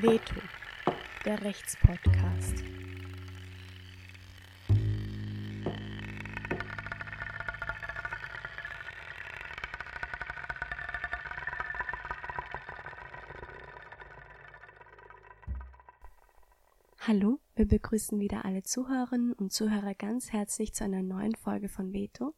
Veto, der Rechtspodcast. Hallo, wir begrüßen wieder alle Zuhörerinnen und Zuhörer ganz herzlich zu einer neuen Folge von Veto.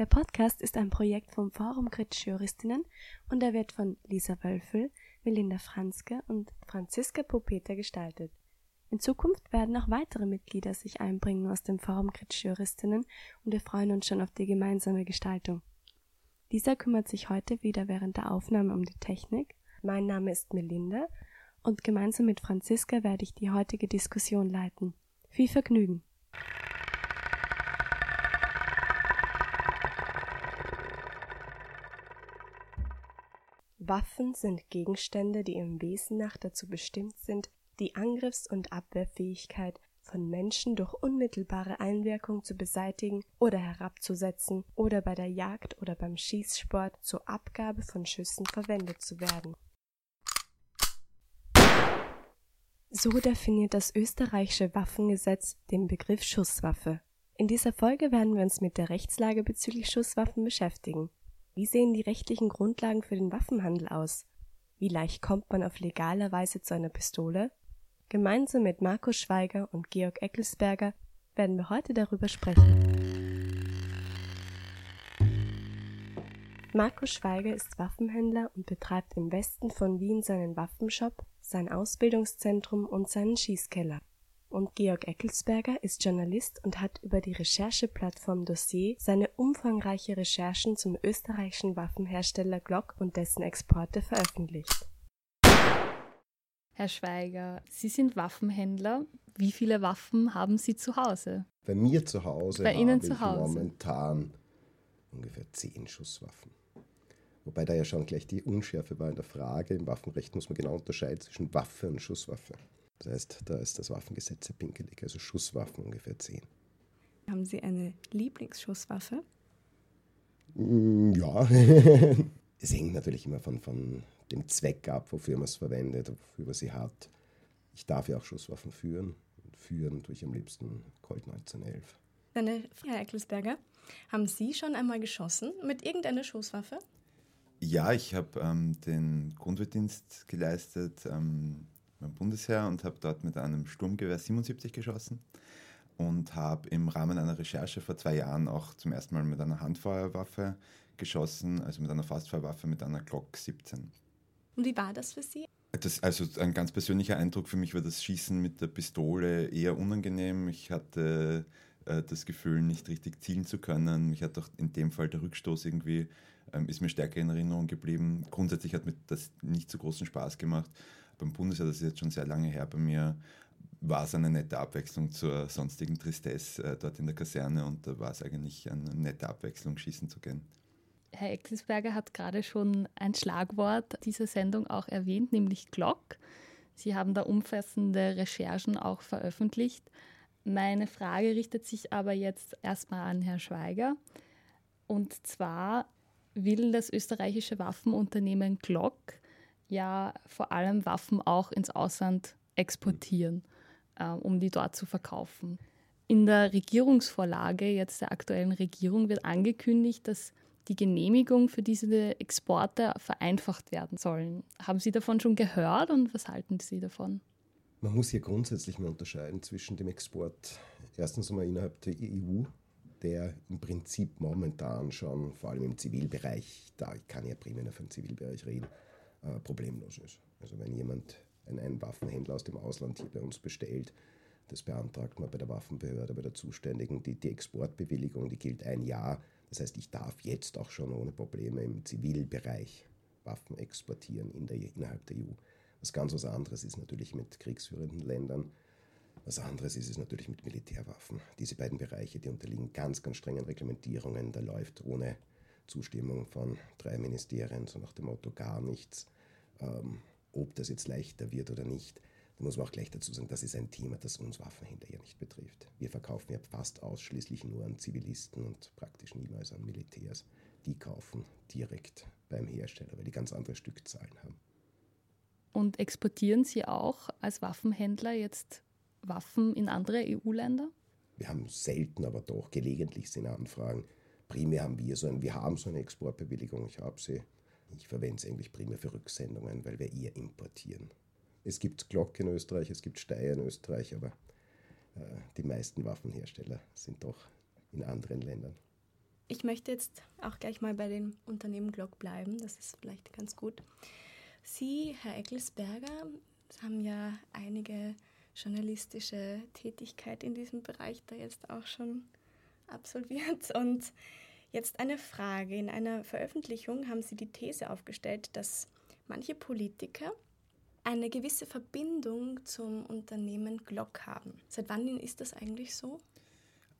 Der Podcast ist ein Projekt vom Forum Kritische Juristinnen und er wird von Lisa Wölfel, Melinda Franzke und Franziska Popeta gestaltet. In Zukunft werden auch weitere Mitglieder sich einbringen aus dem Forum Kritische Juristinnen und wir freuen uns schon auf die gemeinsame Gestaltung. Dieser kümmert sich heute wieder während der Aufnahme um die Technik. Mein Name ist Melinda und gemeinsam mit Franziska werde ich die heutige Diskussion leiten. Viel Vergnügen! Waffen sind Gegenstände, die im Wesen nach dazu bestimmt sind, die Angriffs- und Abwehrfähigkeit von Menschen durch unmittelbare Einwirkung zu beseitigen oder herabzusetzen oder bei der Jagd oder beim Schießsport zur Abgabe von Schüssen verwendet zu werden. So definiert das österreichische Waffengesetz den Begriff Schusswaffe. In dieser Folge werden wir uns mit der Rechtslage bezüglich Schusswaffen beschäftigen. Wie sehen die rechtlichen Grundlagen für den Waffenhandel aus? Wie leicht kommt man auf legaler Weise zu einer Pistole? Gemeinsam mit Markus Schweiger und Georg Eckelsberger werden wir heute darüber sprechen. Markus Schweiger ist Waffenhändler und betreibt im Westen von Wien seinen Waffenshop sein Ausbildungszentrum und seinen Schießkeller. Und Georg Eckelsberger ist Journalist und hat über die Rechercheplattform Dossier seine umfangreiche Recherchen zum österreichischen Waffenhersteller Glock und dessen Exporte veröffentlicht. Herr Schweiger, Sie sind Waffenhändler. Wie viele Waffen haben Sie zu Hause? Bei mir zu Hause Bei Ihnen zu Hause? momentan ungefähr zehn Schusswaffen. Wobei da ja schon gleich die Unschärfe war in der Frage. Im Waffenrecht muss man genau unterscheiden zwischen Waffe und Schusswaffe. Das heißt, da ist das Waffengesetz sehr pinkelig, also Schusswaffen ungefähr zehn. Haben Sie eine Lieblingsschusswaffe? Mm, Ja, es hängt natürlich immer von, von dem Zweck ab, wofür man es verwendet, wofür man sie hat. Ich darf ja auch Schusswaffen führen. Und führen tue ich am liebsten Colt 1911. Eine Herr Eckelsberger, haben Sie schon einmal geschossen mit irgendeiner Schusswaffe? Ja, ich habe ähm, den Grundwehrdienst geleistet ähm, beim Bundesheer und habe dort mit einem Sturmgewehr 77 geschossen und habe im Rahmen einer Recherche vor zwei Jahren auch zum ersten Mal mit einer Handfeuerwaffe geschossen, also mit einer Fastfeuerwaffe mit einer Glock 17. Und wie war das für Sie? Das, also ein ganz persönlicher Eindruck für mich war das Schießen mit der Pistole eher unangenehm. Ich hatte äh, das Gefühl, nicht richtig zielen zu können. Mich hat auch in dem Fall der Rückstoß irgendwie, ähm, ist mir stärker in Erinnerung geblieben. Grundsätzlich hat mir das nicht so großen Spaß gemacht. Beim Bundesheer, das ist jetzt schon sehr lange her bei mir, war es eine nette Abwechslung zur sonstigen Tristesse äh, dort in der Kaserne und da war es eigentlich eine nette Abwechslung, schießen zu gehen. Herr Eckelsberger hat gerade schon ein Schlagwort dieser Sendung auch erwähnt, nämlich Glock. Sie haben da umfassende Recherchen auch veröffentlicht. Meine Frage richtet sich aber jetzt erstmal an Herrn Schweiger. Und zwar will das österreichische Waffenunternehmen Glock ja vor allem Waffen auch ins Ausland exportieren, äh, um die dort zu verkaufen. In der Regierungsvorlage jetzt der aktuellen Regierung wird angekündigt, dass die Genehmigung für diese Exporte vereinfacht werden sollen. Haben Sie davon schon gehört und was halten Sie davon? Man muss hier grundsätzlich mal unterscheiden zwischen dem Export, erstens einmal innerhalb der EU, der im Prinzip momentan schon, vor allem im Zivilbereich, da ich kann ja primär nur vom Zivilbereich reden, äh, problemlos ist. Also wenn jemand einen, Waffenhändler aus dem Ausland hier bei uns bestellt, das beantragt man bei der Waffenbehörde, bei der Zuständigen. Die, die Exportbewilligung, die gilt ein Jahr. Das heißt, ich darf jetzt auch schon ohne Probleme im Zivilbereich Waffen exportieren in der, innerhalb der EU. Was ganz was anderes ist natürlich mit kriegsführenden Ländern. Was anderes ist es natürlich mit Militärwaffen. Diese beiden Bereiche, die unterliegen ganz, ganz strengen Reglementierungen. Da läuft ohne Zustimmung von drei Ministerien, so nach dem Motto gar nichts. Ähm, ob das jetzt leichter wird oder nicht, da muss man auch gleich dazu sagen, das ist ein Thema, das uns Waffenhändler ja nicht betrifft. Wir verkaufen ja fast ausschließlich nur an Zivilisten und praktisch niemals an Militärs. Die kaufen direkt beim Hersteller, weil die ganz andere Stückzahlen haben. Und exportieren Sie auch als Waffenhändler jetzt Waffen in andere EU-Länder? Wir haben selten, aber doch gelegentlich sind Anfragen. Primär haben wir so wir haben so eine Exportbewilligung, ich habe sie. Ich verwende sie eigentlich primär für Rücksendungen, weil wir eher importieren. Es gibt Glock in Österreich, es gibt Steyr in Österreich, aber äh, die meisten Waffenhersteller sind doch in anderen Ländern. Ich möchte jetzt auch gleich mal bei dem Unternehmen Glock bleiben, das ist vielleicht ganz gut. Sie, Herr Eckelsberger, haben ja einige journalistische Tätigkeit in diesem Bereich da jetzt auch schon absolviert. Und jetzt eine Frage. In einer Veröffentlichung haben Sie die These aufgestellt, dass manche Politiker eine gewisse Verbindung zum Unternehmen Glock haben. Seit wann ist das eigentlich so?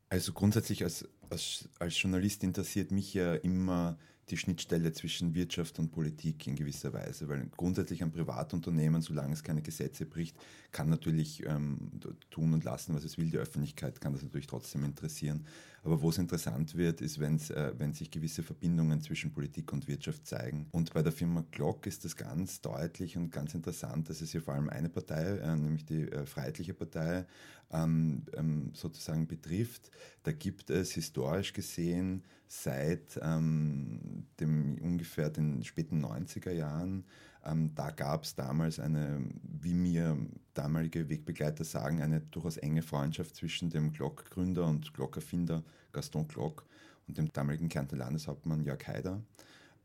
Also grundsätzlich als, als, als Journalist interessiert mich ja immer die Schnittstelle zwischen Wirtschaft und Politik in gewisser Weise, weil grundsätzlich ein Privatunternehmen, solange es keine Gesetze bricht, kann natürlich ähm, tun und lassen, was es will. Die Öffentlichkeit kann das natürlich trotzdem interessieren. Aber wo es interessant wird, ist, äh, wenn sich gewisse Verbindungen zwischen Politik und Wirtschaft zeigen. Und bei der Firma Glock ist das ganz deutlich und ganz interessant, dass es hier vor allem eine Partei, äh, nämlich die äh, Freiheitliche Partei, ähm, ähm, sozusagen betrifft. Da gibt es historisch gesehen seit ähm, dem ungefähr den späten 90er Jahren ähm, da gab es damals eine, wie mir damalige Wegbegleiter sagen, eine durchaus enge Freundschaft zwischen dem Glock-Gründer und Glock-Erfinder Gaston Glock und dem damaligen Kärntner Landeshauptmann Jörg Haider.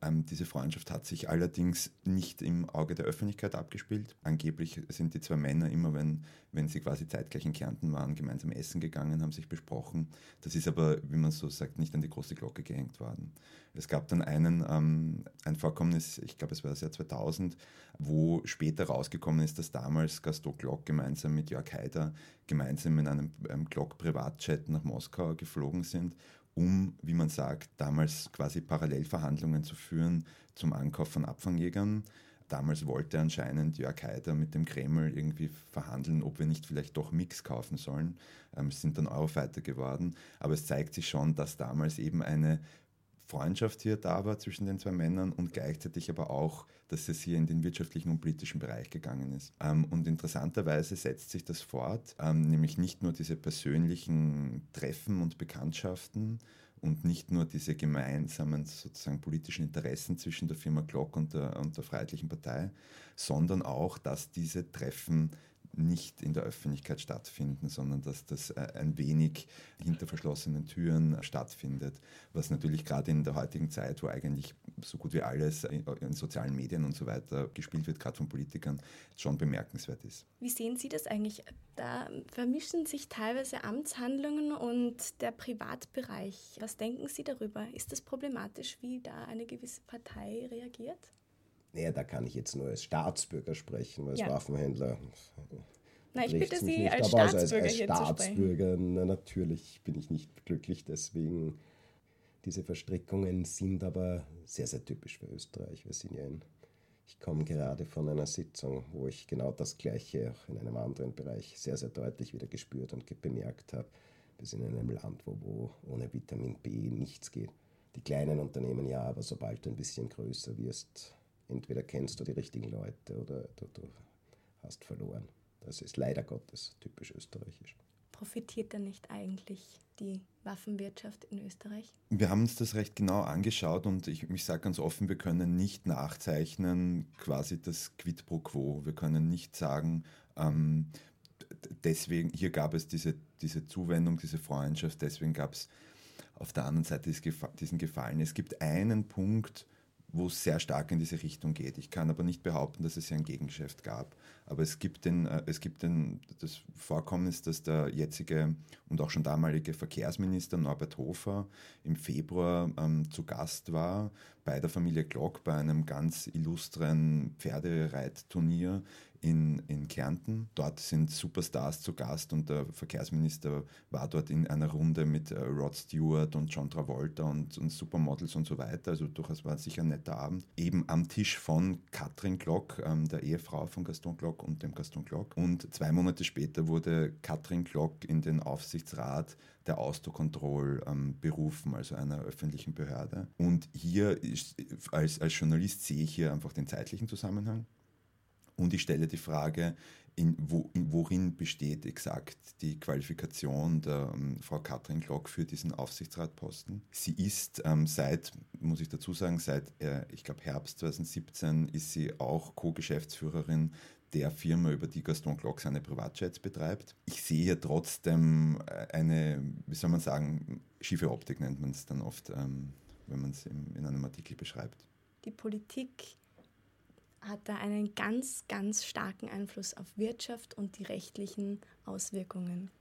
Ähm, diese Freundschaft hat sich allerdings nicht im Auge der Öffentlichkeit abgespielt. Angeblich sind die zwei Männer immer, wenn, wenn sie quasi zeitgleich in Kärnten waren, gemeinsam essen gegangen, haben sich besprochen. Das ist aber, wie man so sagt, nicht an die große Glocke gehängt worden. Es gab dann einen, ähm, ein Vorkommnis, ich glaube es war das Jahr 2000, wo später rausgekommen ist, dass damals Gaston Glock gemeinsam mit Jörg Haider gemeinsam in einem, einem Glock-Privatjet nach Moskau geflogen sind um, wie man sagt, damals quasi Parallelverhandlungen zu führen zum Ankauf von Abfangjägern. Damals wollte anscheinend Jörg Haider mit dem Kreml irgendwie verhandeln, ob wir nicht vielleicht doch Mix kaufen sollen. Ähm, es sind dann Eurofighter geworden. Aber es zeigt sich schon, dass damals eben eine Freundschaft hier da war zwischen den zwei Männern und gleichzeitig aber auch, dass es hier in den wirtschaftlichen und politischen Bereich gegangen ist. Ähm, und interessanterweise setzt sich das fort, ähm, nämlich nicht nur diese persönlichen Treffen und Bekanntschaften und nicht nur diese gemeinsamen sozusagen politischen Interessen zwischen der Firma Glock und der, und der Freiheitlichen Partei, sondern auch, dass diese Treffen nicht in der Öffentlichkeit stattfinden, sondern dass das äh, ein wenig hinter verschlossenen Türen stattfindet, was natürlich gerade in der heutigen Zeit, wo eigentlich so gut wie alles in sozialen Medien und so weiter gespielt wird, gerade von Politikern, schon bemerkenswert ist. Wie sehen Sie das eigentlich? Da vermischen sich teilweise Amtshandlungen und der Privatbereich. Was denken Sie darüber? Ist das problematisch, wie da eine gewisse Partei reagiert? Naja, da kann ich jetzt nur als Staatsbürger sprechen, als ja. Waffenhändler. Na, ich bitte Sie nicht. als Staatsbürger, als, als, als Staatsbürger na, natürlich bin ich nicht glücklich, deswegen diese Verstrickungen sind aber sehr, sehr typisch für Österreich. Wir sind ja in, ich komme gerade von einer Sitzung, wo ich genau das Gleiche auch in einem anderen Bereich sehr, sehr deutlich wieder gespürt und bemerkt habe. Wir sind in einem Land, wo, wo ohne Vitamin B nichts geht. Die kleinen Unternehmen ja, aber sobald du ein bisschen größer wirst, entweder kennst du die richtigen Leute oder du, du hast verloren. Das ist leider Gottes typisch österreichisch. Profitiert denn nicht eigentlich die Waffenwirtschaft in Österreich? Wir haben uns das recht genau angeschaut und ich, ich sage ganz offen, wir können nicht nachzeichnen quasi das Quid pro quo. Wir können nicht sagen, ähm, deswegen, hier gab es diese, diese Zuwendung, diese Freundschaft, deswegen gab es auf der anderen Seite diesen Gefallen. Es gibt einen Punkt, wo es sehr stark in diese Richtung geht. Ich kann aber nicht behaupten, dass es hier ein Gegengeschäft gab. Aber es gibt, den, äh, es gibt den, das Vorkommnis, dass der jetzige und auch schon damalige Verkehrsminister Norbert Hofer im Februar ähm, zu Gast war bei der Familie Glock bei einem ganz illustren Pferdereitturnier in, in Kärnten. Dort sind Superstars zu Gast und der Verkehrsminister war dort in einer Runde mit äh, Rod Stewart und John Travolta und, und Supermodels und so weiter. Also durchaus war es sicher ein netter Abend. Eben am Tisch von Katrin Glock, ähm, der Ehefrau von Gaston Glock und dem Gaston Glock. Und zwei Monate später wurde Katrin Glock in den Aufsichtsrat der Autocontrol ähm, berufen, also einer öffentlichen Behörde. Und hier ist, als, als Journalist sehe ich hier einfach den zeitlichen Zusammenhang Und ich stelle die Frage, in, wo, in, worin besteht exakt die Qualifikation der ähm, Frau Katrin Glock für diesen Aufsichtsratposten. Sie ist ähm, seit, muss ich dazu sagen, seit, äh, ich glaube, Herbst 2017 ist sie auch Co-Geschäftsführerin der Firma, über die Gaston Glock seine Privatjets betreibt. Ich sehe hier trotzdem äh, eine, wie soll man sagen, schiefe Optik nennt man es dann oft, ähm, wenn man es in einem Artikel beschreibt. Die Politik hat da einen ganz, ganz starken Einfluss auf Wirtschaft und die rechtlichen Auswirkungen.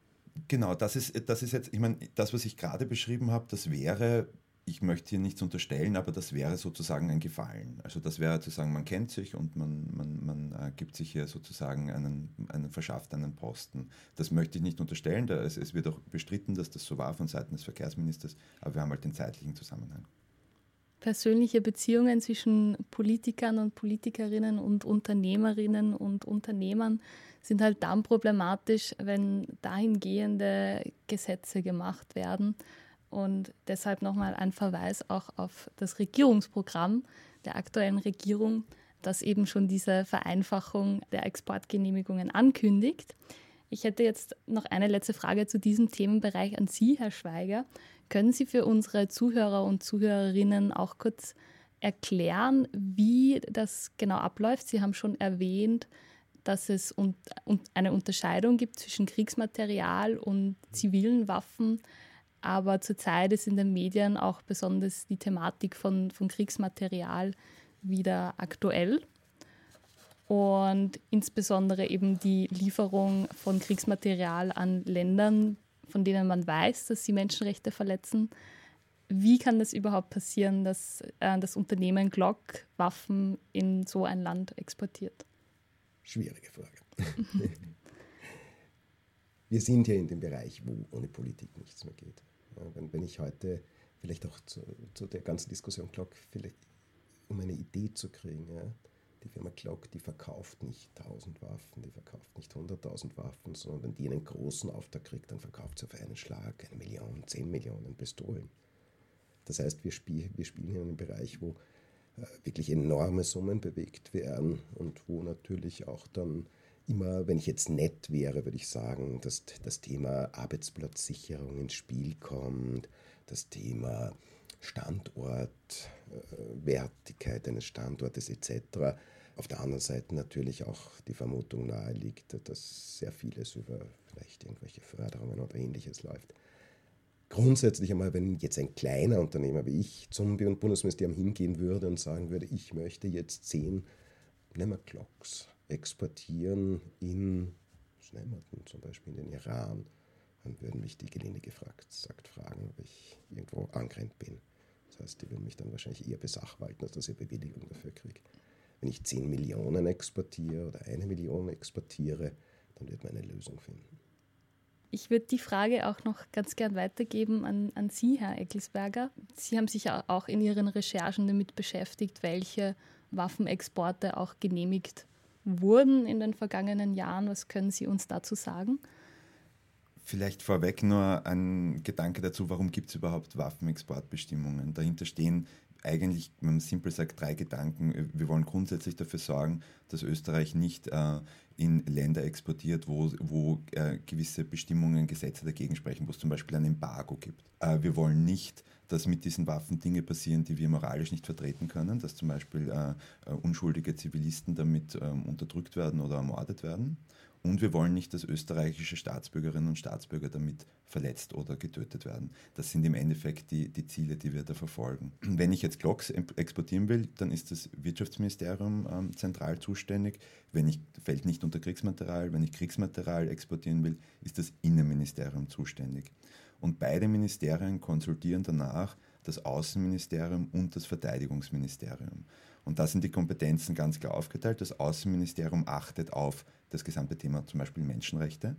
Genau, das ist, das ist jetzt, ich meine, das, was ich gerade beschrieben habe, das wäre, ich möchte hier nichts unterstellen, aber das wäre sozusagen ein Gefallen. Also das wäre zu sagen, man kennt sich und man, man, man äh, gibt sich hier sozusagen einen, einen, verschafft einen Posten. Das möchte ich nicht unterstellen, da es, es wird auch bestritten, dass das so war von Seiten des Verkehrsministers, aber wir haben halt den zeitlichen Zusammenhang persönliche Beziehungen zwischen Politikern und Politikerinnen und Unternehmerinnen und Unternehmern sind halt dann problematisch, wenn dahingehende Gesetze gemacht werden. Und deshalb nochmal ein Verweis auch auf das Regierungsprogramm der aktuellen Regierung, das eben schon diese Vereinfachung der Exportgenehmigungen ankündigt. Ich hätte jetzt noch eine letzte Frage zu diesem Themenbereich an Sie, Herr Schweiger. Können Sie für unsere Zuhörer und Zuhörerinnen auch kurz erklären, wie das genau abläuft? Sie haben schon erwähnt, dass es eine Unterscheidung gibt zwischen Kriegsmaterial und zivilen Waffen. Aber zurzeit ist in den Medien auch besonders die Thematik von, von Kriegsmaterial wieder aktuell. Und insbesondere eben die Lieferung von Kriegsmaterial an Ländern, von denen man weiß, dass sie Menschenrechte verletzen. Wie kann das überhaupt passieren, dass äh, das Unternehmen Glock Waffen in so ein Land exportiert? Schwierige Frage. Wir sind ja in dem Bereich, wo ohne Politik nichts mehr geht. Wenn, wenn ich heute vielleicht auch zu, zu, der ganzen Diskussion Glock, um eine Idee zu kriegen, ja, die Firma Glock, die verkauft nicht 1000 Waffen, die verkauft nicht 100.000 Waffen, sondern wenn die einen großen Auftrag kriegt, dann verkauft sie auf einen Schlag eine Million, 10 Millionen Pistolen. Das heißt, wir, spiel, wir spielen in einem Bereich, wo äh, wirklich enorme Summen bewegt werden und wo natürlich auch dann immer, wenn ich jetzt nett wäre, würde ich sagen, dass das Thema Arbeitsplatzsicherung ins Spiel kommt, das Thema Standort, äh, Wertigkeit eines Standortes etc. Auf der anderen Seite natürlich auch die Vermutung naheliegt, dass sehr vieles über vielleicht irgendwelche Förderungen oder ähnliches läuft. Grundsätzlich einmal, wenn jetzt ein kleiner Unternehmer wie ich zum Bundesministerium hingehen würde und sagen würde, ich möchte jetzt zehn Nemmerclocks exportieren in, wir zum Beispiel in den Iran, dann würden mich die gelinde gefragt, sagt, fragen, ob ich irgendwo angrennt bin. Das heißt, die würden mich dann wahrscheinlich eher besachwalten, als dass ich Bewilligung dafür kriege. Wenn ich 10 Millionen exportiere oder eine Million exportiere, dann wird man eine Lösung finden. Ich würde die Frage auch noch ganz gern weitergeben an, an Sie, Herr Eckelsberger. Sie haben sich auch in Ihren Recherchen damit beschäftigt, welche Waffenexporte auch genehmigt wurden in den vergangenen Jahren. Was können Sie uns dazu sagen? Vielleicht vorweg nur ein Gedanke dazu, warum gibt es überhaupt Waffenexportbestimmungen? Dahinter stehen eigentlich, wenn man simpel sagt, drei Gedanken. Wir wollen grundsätzlich dafür sorgen, dass Österreich nicht äh, in Länder exportiert, wo, wo äh, gewisse Bestimmungen, Gesetze dagegen sprechen, wo es zum Beispiel ein Embargo gibt. Äh, wir wollen nicht, dass mit diesen Waffen Dinge passieren, die wir moralisch nicht vertreten können, dass zum Beispiel äh, äh, unschuldige Zivilisten damit ähm, unterdrückt werden oder ermordet werden. Und wir wollen nicht, dass österreichische Staatsbürgerinnen und Staatsbürger damit verletzt oder getötet werden. Das sind im Endeffekt die, die Ziele, die wir da verfolgen. Wenn ich jetzt Glocks exportieren will, dann ist das Wirtschaftsministerium ähm, zentral zuständig. Wenn ich, fällt nicht unter Kriegsmaterial. Wenn ich Kriegsmaterial exportieren will, ist das Innenministerium zuständig. Und beide Ministerien konsultieren danach das Außenministerium und das Verteidigungsministerium. Und da sind die Kompetenzen ganz klar aufgeteilt. Das Außenministerium achtet auf das gesamte Thema zum Beispiel Menschenrechte.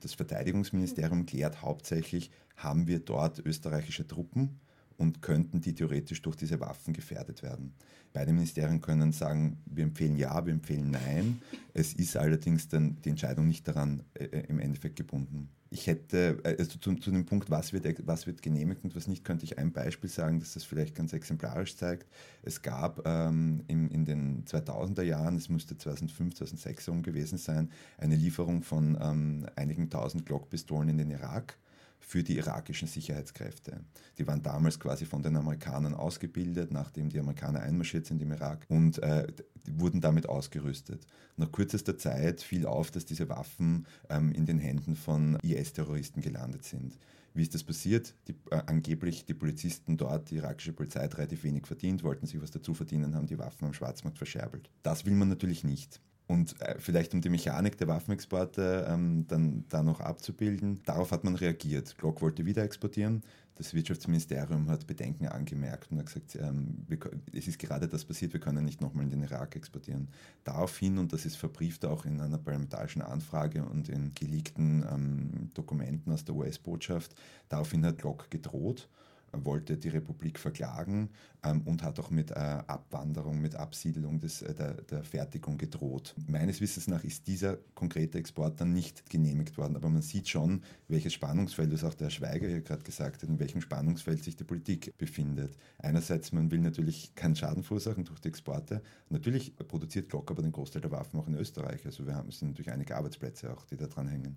Das Verteidigungsministerium klärt hauptsächlich, haben wir dort österreichische Truppen und könnten die theoretisch durch diese Waffen gefährdet werden. Beide Ministerien können sagen, wir empfehlen ja, wir empfehlen nein. Es ist allerdings dann die Entscheidung nicht daran äh, äh im Endeffekt gebunden, ich hätte, äh, also zu, zu, dem Punkt, was wird, was wird genehmigt und was nicht, könnte ich ein Beispiel sagen, das das vielleicht ganz exemplarisch zeigt. Es gab ähm, in, in den 2000er Jahren, es müsste 2005, 2006 herum gewesen sein, eine Lieferung von ähm, einigen tausend Glockpistolen in den Irak für die irakischen Sicherheitskräfte. Die waren damals quasi von den Amerikanern ausgebildet, nachdem die Amerikaner einmarschiert sind im Irak und äh, wurden damit ausgerüstet. Nach kürzester Zeit fiel auf, dass diese Waffen ähm, in den Händen von IS-Terroristen gelandet sind. Wie ist das passiert? Die, äh, angeblich die Polizisten dort, die irakische Polizei relativ wenig verdient, wollten sich was dazu verdienen, haben die Waffen am Schwarzmarkt verscherbelt. Das will man natürlich nicht. Und äh, vielleicht um die Mechanik der Waffenexporte ähm, dann da noch abzubilden, darauf hat man reagiert. Glock wollte wieder exportieren. Das Wirtschaftsministerium hat Bedenken angemerkt und hat gesagt, ähm, wir, es ist gerade das passiert, wir können nicht nochmal in den Irak exportieren. Daraufhin, und das ist verbrieft auch in einer parlamentarischen Anfrage und in geleakten ähm, Dokumenten aus der US-Botschaft, daraufhin hat Glock gedroht wollte die Republik verklagen ähm, und hat auch mit äh, Abwanderung, mit Absiedelung des, äh, der, der, Fertigung gedroht. Meines Wissens nach ist dieser konkrete Export dann nicht genehmigt worden, aber man sieht schon, welches Spannungsfeld, das auch der Schweiger hier gerade gesagt hat, in welchem Spannungsfeld sich die Politik befindet. Einerseits, man will natürlich keinen Schaden verursachen durch die Exporte. Natürlich produziert Glock aber den Großteil der Waffen auch in Österreich. Also wir haben es sind natürlich einige Arbeitsplätze auch, die da dran hängen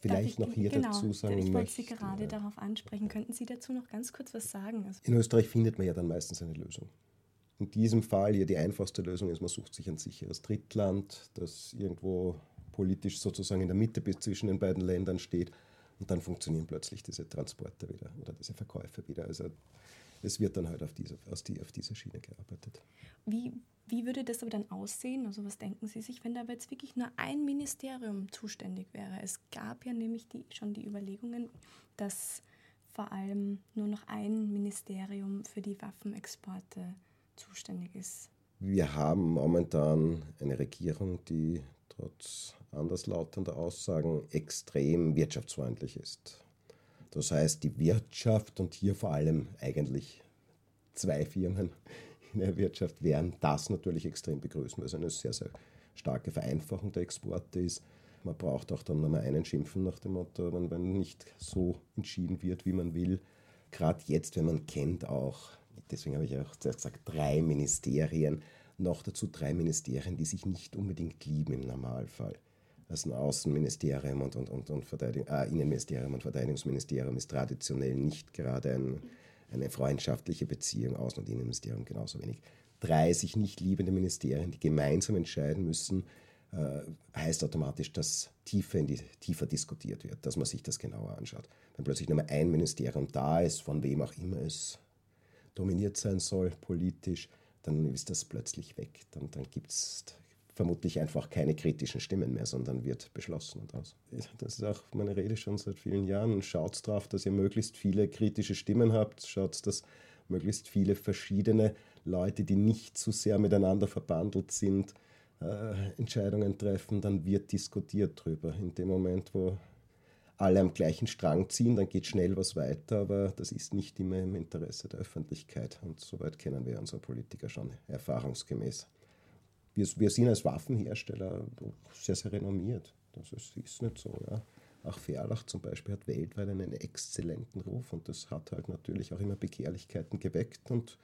vielleicht noch hier genau, dazu sagen Ich wollte Sie gerade ja. darauf ansprechen. Könnten Sie dazu noch ganz kurz was sagen? Also in Österreich findet man ja dann meistens eine Lösung. In diesem Fall hier die einfachste Lösung ist, man sucht sich ein sicheres Drittland, das irgendwo politisch sozusagen in der Mitte bis zwischen den beiden Ländern steht und dann funktionieren plötzlich diese Transporte wieder oder diese Verkäufe wieder. Also es wird dann halt auf diese, auf die, auf diese Schiene gearbeitet. Wie, wie würde das aber dann aussehen? Also was denken Sie sich, wenn da aber jetzt wirklich nur ein Ministerium zuständig wäre? Es gab ja nämlich die, schon die Überlegungen, dass vor allem nur noch ein Ministerium für die Waffenexporte zuständig ist. Wir haben momentan eine Regierung, die trotz anderslautender Aussagen extrem wirtschaftsfreundlich ist. Das heißt, die Wirtschaft und hier vor allem eigentlich zwei Firmen in der Wirtschaft werden das natürlich extrem begrüßen, weil es eine sehr, sehr starke Vereinfachung der Exporte ist. Man braucht auch dann nochmal einen Schimpfen nach dem Motto, wenn, wenn nicht so entschieden wird, wie man will. Gerade jetzt, wenn man kennt auch, deswegen habe ich auch zuerst gesagt, drei Ministerien, noch dazu drei Ministerien, die sich nicht unbedingt lieben im Normalfall dass ein Außenministerium und, und, und, und äh, Innenministerium und Verteidigungsministerium ist traditionell nicht gerade ein, eine freundschaftliche Beziehung, Außen- und Innenministerium genauso wenig. Drei sich nicht liebende Ministerien, die gemeinsam entscheiden müssen, äh, heißt automatisch, dass tiefer, die, tiefer diskutiert wird, dass man sich das genauer anschaut. Wenn plötzlich nur mal ein Ministerium da ist, von wem auch immer es dominiert sein soll, politisch, dann ist das plötzlich weg. Dann, dann gibt es vermutlich einfach keine kritischen Stimmen mehr, sondern wird beschlossen und aus. Das ist auch meine Rede schon seit vielen Jahren. Schaut darauf, dass ihr möglichst viele kritische Stimmen habt. Schaut, dass möglichst viele verschiedene Leute, die nicht zu sehr miteinander verbandelt sind, äh, Entscheidungen treffen. Dann wird diskutiert drüber. In dem Moment, wo alle am gleichen Strang ziehen, dann geht schnell was weiter, aber das ist nicht immer im Interesse der Öffentlichkeit. Und soweit kennen wir unsere Politiker schon erfahrungsgemäß wir, wir sind als Waffenhersteller sehr, sehr renommiert. Das ist, ist nicht so. Ja. Auch Verlach zum Beispiel hat weltweit einen exzellenten Ruf und das hat halt natürlich auch immer Begehrlichkeiten geweckt und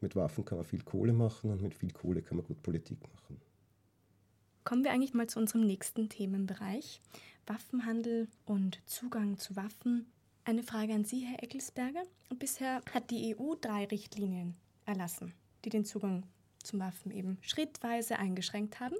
mit Waffen kann man viel Kohle machen und mit viel Kohle kann man gut Politik machen. Kommen wir eigentlich mal zu unserem nächsten Themenbereich. Waffenhandel und Zugang zu Waffen. Eine Frage an Sie, Herr Eckelsberger. Bisher hat die EU drei Richtlinien erlassen, die den Zugang zum Waffen eben schrittweise eingeschränkt haben.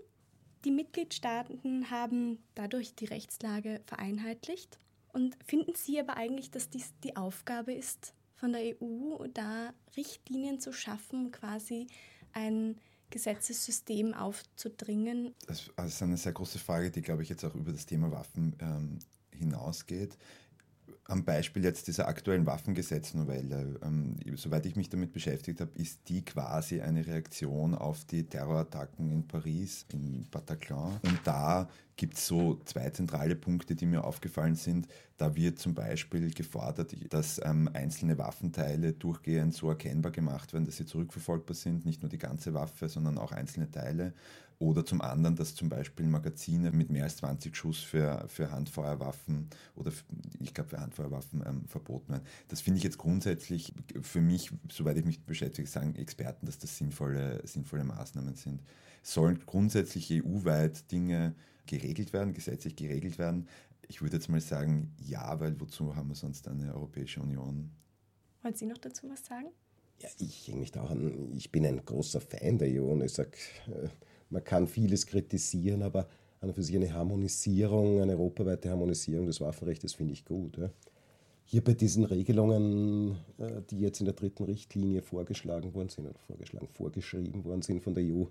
Die Mitgliedstaaten haben dadurch die Rechtslage vereinheitlicht. Und finden Sie aber eigentlich, dass dies die Aufgabe ist von der EU, da Richtlinien zu schaffen, quasi ein Gesetzessystem aufzudringen? Das ist eine sehr große Frage, die, glaube ich, jetzt auch über das Thema Waffen ähm, hinausgeht am Beispiel jetzt dieser aktuellen Waffengesetznovelle, ähm, soweit ich mich damit beschäftigt habe, ist die quasi eine Reaktion auf die Terrorattacken in Paris, in Bataclan. Und da gibt es so zwei zentrale Punkte, die mir aufgefallen sind. Da wird zum Beispiel gefordert, dass ähm, einzelne Waffenteile durchgehend so erkennbar gemacht werden, dass sie zurückverfolgbar sind, nicht nur die ganze Waffe, sondern auch einzelne Teile. Oder zum anderen, dass zum Beispiel Magazine mit mehr als 20 Schuss für, für Handfeuerwaffen oder ich glaube für Handfeuerwaffen ähm, verboten werden. Das finde ich jetzt grundsätzlich für mich, soweit ich mich beschäftige, sagen Experten, dass das sinnvolle, sinnvolle Maßnahmen sind. Sollen grundsätzlich EU-weit Dinge geregelt werden, gesetzlich geregelt werden? Ich würde jetzt mal sagen, ja, weil wozu haben wir sonst eine Europäische Union? Wollen Sie noch dazu was sagen? Ja, ich hänge mich da an. Ich bin ein großer Fan der EU und ich sage, äh, man kann vieles kritisieren, aber an und für sich eine Harmonisierung, eine europaweite Harmonisierung des Waffenrechts finde ich gut. Ja. Hier bei diesen Regelungen, äh, die jetzt in der dritten Richtlinie vorgeschlagen worden sind oder vorgeschlagen, vorgeschrieben worden sind von der EU,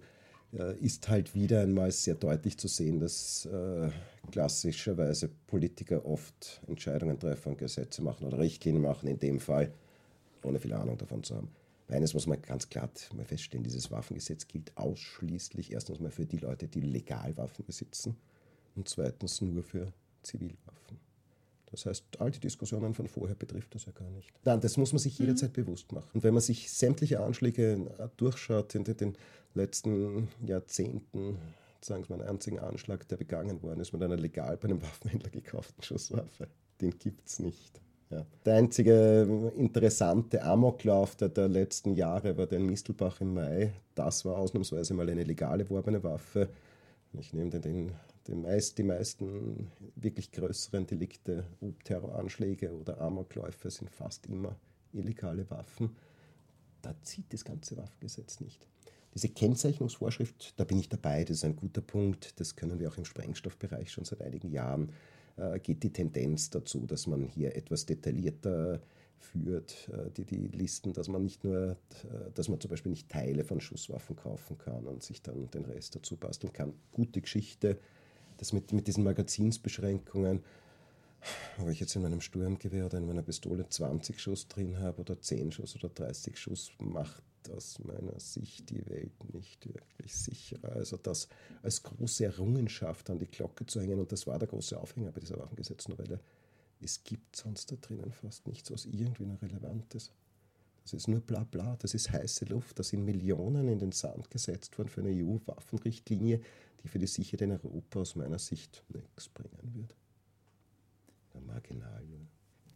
äh, ist halt wieder einmal sehr deutlich zu sehen, dass äh, klassischerweise Politiker oft Entscheidungen treffen, Gesetze machen oder Richtlinien machen, in dem Fall, ohne viel Ahnung davon zu haben. Eines muss man ganz klar mal feststellen, dieses Waffengesetz gilt ausschließlich erstens mal für die Leute, die legal Waffen besitzen und zweitens nur für Zivilwaffen. Das heißt, all die Diskussionen von vorher betrifft das ja gar nicht. Nein, das muss man sich mhm. jederzeit mhm. bewusst machen. Und wenn man sich sämtliche Anschläge durchschaut in den letzten Jahrzehnten, sagen wir mal, einen einzigen Anschlag, der begangen worden ist mit einer legal bei einem Waffenhändler gekauften Schusswaffe, den gibt es nicht. Ja. Der einzige interessante Amoklauf der, der letzten Jahre war der Mistelbach im Mai. Das war ausnahmsweise mal eine legal erworbene Waffe. Ich nehme den, den meist, die meisten wirklich größeren Delikte, ob Terroranschläge oder Amokläufe, sind fast immer illegale Waffen. Da zieht das ganze Waffengesetz nicht. Diese Kennzeichnungsvorschrift, da bin ich dabei, das ist ein guter Punkt. Das können wir auch im Sprengstoffbereich schon seit einigen Jahren äh, geht die Tendenz dazu, dass man hier etwas detaillierter führt, äh, die, die Listen, dass man nicht nur, äh, dass man zum Beispiel nicht Teile von Schusswaffen kaufen kann und sich dann den Rest dazu basteln kann. Gute Geschichte, das mit, mit diesen Magazinsbeschränkungen, ob ich jetzt in meinem Sturmgewehr oder in meiner Pistole 20 Schuss drin habe oder 10 Schuss oder 30 Schuss, macht aus meiner Sicht die Welt nicht wirklich sicherer. Also das als große Errungenschaft an die Glocke zu hängen, und das war der große Aufhänger bei dieser Waffengesetznovelle, es gibt sonst da drinnen fast nichts, was irgendwie noch relevant ist. Das ist nur bla bla, das ist heiße Luft, da sind Millionen in den Sand gesetzt worden für eine EU-Waffenrichtlinie, die für die Sicherheit in Europa aus meiner Sicht nichts bringen wird. Marginal nur.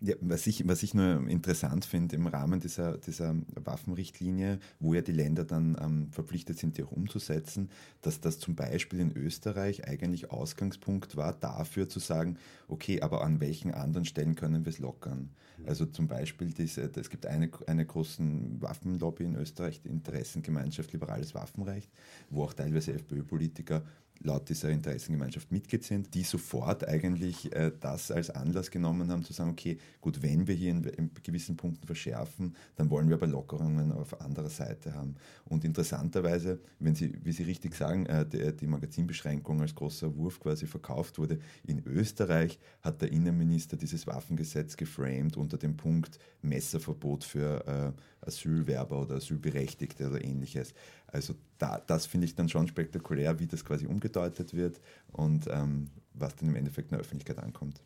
Ja, was, ich, was ich nur interessant finde im Rahmen dieser, dieser Waffenrichtlinie, wo ja die Länder dann ähm, verpflichtet sind, die auch umzusetzen, dass das zum Beispiel in Österreich eigentlich Ausgangspunkt war, dafür zu sagen, okay, aber an welchen anderen Stellen können wir es lockern? Mhm. Also zum Beispiel, diese, es gibt eine, eine große Waffenlobby in Österreich, die Interessengemeinschaft Liberales Waffenrecht, wo auch teilweise FPÖ-Politiker laut dieser Interessengemeinschaft Mitglied sind, die sofort eigentlich äh, das als Anlass genommen haben, zu sagen, okay, gut, wenn wir hier in, in, gewissen Punkten verschärfen, dann wollen wir aber Lockerungen auf anderer Seite haben. Und interessanterweise, wenn Sie, wie Sie richtig sagen, äh, die, die Magazinbeschränkung als großer Wurf quasi verkauft wurde, in Österreich hat der Innenminister dieses Waffengesetz geframed unter dem Punkt Messerverbot für äh, Asylwerber oder Asylberechtigte oder ähnliches. Also da, das finde ich dann schon spektakulär, wie das quasi umgedeutet wird und ähm, was dann im Endeffekt in der Öffentlichkeit ankommt.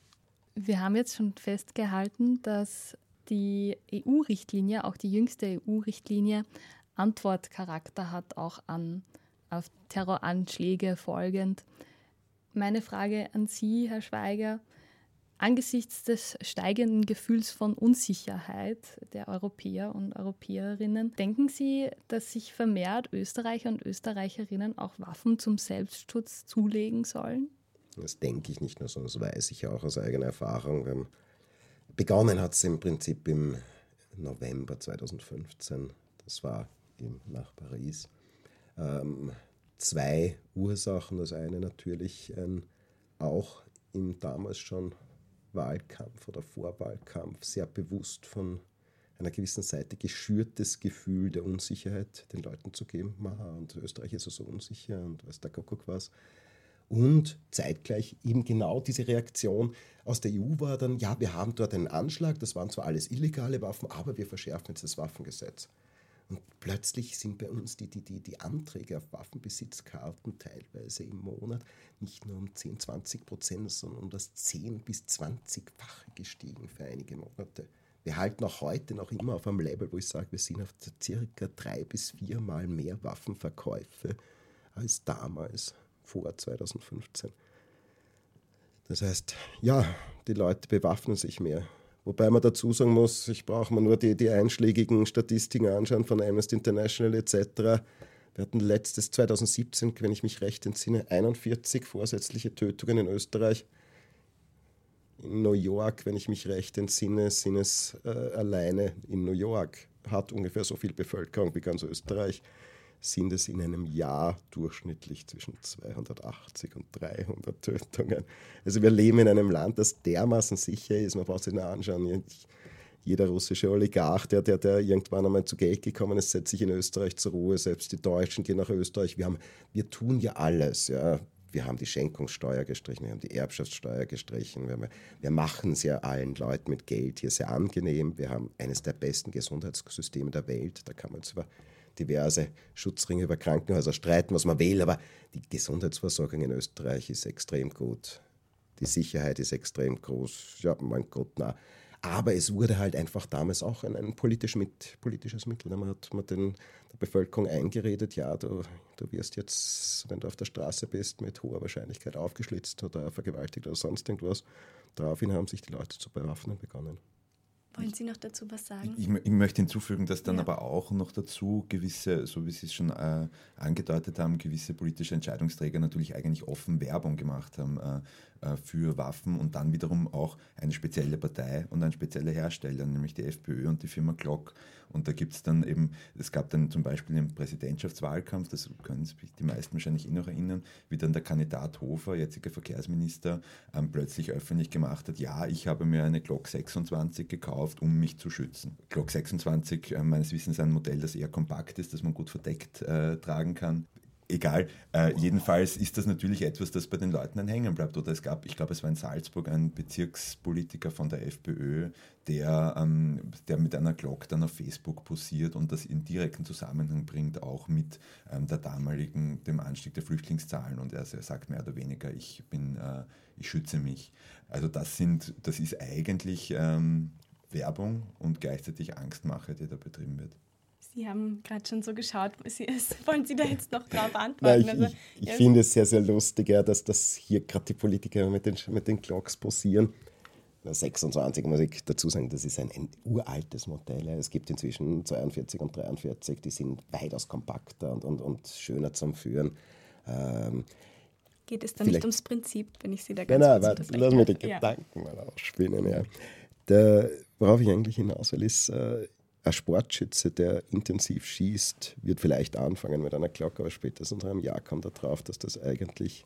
Wir haben jetzt schon festgehalten, dass die EU-Richtlinie, auch die jüngste EU-Richtlinie, Antwortcharakter hat, auch an, auf Terroranschläge folgend. Meine Frage an Sie, Herr Schweiger, Angesichts des steigenden Gefühls von Unsicherheit der Europäer und Europäerinnen, denken Sie, dass sich vermehrt Österreicher und Österreicherinnen auch Waffen zum Selbstschutz zulegen sollen? Das denke ich nicht nur, sondern das weiß ich auch aus eigener Erfahrung. Ähm, begonnen hat es im Prinzip im November 2015. Das war eben nach Paris. Ähm, zwei Ursachen. Das eine natürlich ein auch im damals schon Wahlkampf oder Vorwahlkampf sehr bewusst von einer gewissen Seite geschürtes Gefühl der Unsicherheit den Leuten zu geben. Und Österreich ist so unsicher und weiß der Kuckuck was. Und zeitgleich eben genau diese Reaktion aus der EU war dann, ja, wir haben dort einen Anschlag, das waren zwar alles illegale Waffen, aber wir verschärfen jetzt das Waffengesetz. Und plötzlich sind bei uns die, die, die, die Anträge auf Waffenbesitzkarten teilweise im Monat nicht nur um 10, 20 Prozent, sondern um das 10 bis 20-fache gestiegen für einige Monate. Wir halten auch heute noch immer auf einem Level, wo ich sage, wir sind auf circa drei bis viermal mehr Waffenverkäufe als damals, vor 2015. Das heißt, ja, die Leute bewaffnen sich mehr. Wobei man dazu sagen muss, ich brauche mir nur die, die einschlägigen Statistiken anschauen von Amnesty International etc. Wir hatten letztes 2017, wenn ich mich recht entsinne, 41 vorsätzliche Tötungen in Österreich. In New York, wenn ich mich recht entsinne, sind es äh, alleine in New York, hat ungefähr so viel Bevölkerung wie ganz Österreich sind es in einem Jahr durchschnittlich zwischen 280 und 300 Tötungen. Also wir leben in einem Land, das dermaßen sicher ist. Man braucht sich nur anschauen. Jeder russische Oligarch, der, der, der irgendwann einmal zu Geld gekommen ist, setzt sich in Österreich zur Ruhe. Selbst die Deutschen gehen nach Österreich. Wir, haben, wir tun ja alles. Ja. Wir haben die Schenkungssteuer gestrichen, wir haben die Erbschaftssteuer gestrichen. Wir, wir machen es ja allen Leuten mit Geld hier sehr angenehm. Wir haben eines der besten Gesundheitssysteme der Welt. Da kann man jetzt über diverse Schutzringe über Krankenhäuser streiten, was man will, aber die Gesundheitsversorgung in Österreich ist extrem gut. Die Sicherheit ist extrem groß. Ja, mein Gott, na. Aber es wurde halt einfach damals auch ein, ein politisch mit, politisches Mittel. Man hat man den, der Bevölkerung eingeredet, ja, du, du wirst jetzt, wenn du auf der Straße bist, mit hoher Wahrscheinlichkeit aufgeschlitzt oder vergewaltigt oder sonst irgendwas. Daraufhin haben sich die Leute zu bewaffnen begonnen. Wollen Sie noch dazu was sagen? Ich, ich möchte hinzufügen, dass dann ja. aber auch noch dazu gewisse, so wie Sie es schon äh, angedeutet haben, gewisse politische Entscheidungsträger natürlich eigentlich offen Werbung gemacht haben äh, äh, für Waffen und dann wiederum auch eine spezielle Partei und ein spezieller Hersteller, nämlich die FPÖ und die Firma Glock. Und da gibt es dann eben, es gab dann zum Beispiel im Präsidentschaftswahlkampf, das können sich die meisten wahrscheinlich eh noch erinnern, wie dann der Kandidat Hofer, jetziger Verkehrsminister, ähm, plötzlich öffentlich gemacht hat, ja, ich habe mir eine Glock 26 gekauft, um mich zu schützen. Glock 26 äh, meines Wissens ein Modell, das eher kompakt ist, das man gut verdeckt äh, tragen kann egal. Äh, jedenfalls ist das natürlich etwas, das bei den Leuten dann hängen bleibt. Oder es gab, ich glaube, es war in Salzburg ein Bezirkspolitiker von der FPÖ, der, ähm, der mit einer Glock dann auf Facebook posiert und das in direkten Zusammenhang bringt, auch mit ähm, der damaligen, dem Anstieg der Flüchtlingszahlen. Und er, er sagt mehr oder weniger, ich bin, äh, ich schütze mich. Also das sind, das ist eigentlich ähm, Werbung und gleichzeitig Angstmache, die da betrieben wird. Sie haben gerade schon so geschaut. Sie, wollen Sie da jetzt noch drauf antworten? Nein, ich, also, ich, ich finde es sehr, sehr lustig, ja, dass, dass hier gerade die Politiker mit den, mit den Clocks posieren. 26 muss ich dazu sagen, das ist ein, ein, uraltes Modell. Es gibt inzwischen 42 und 43, die sind weitaus kompakter und, und, und schöner zum Führen. Ähm, Geht es dann nicht ums Prinzip, wenn ich Sie da ganz Nein, nein, lass mir die Gedanken ja. mal ausspinnen. Ja. Der, worauf ich eigentlich hinaus will, ist, äh, ein Sportschütze, der intensiv schießt, wird vielleicht anfangen mit einer Glocke, aber spätestens nach einem Jahr kommt er drauf, dass das eigentlich,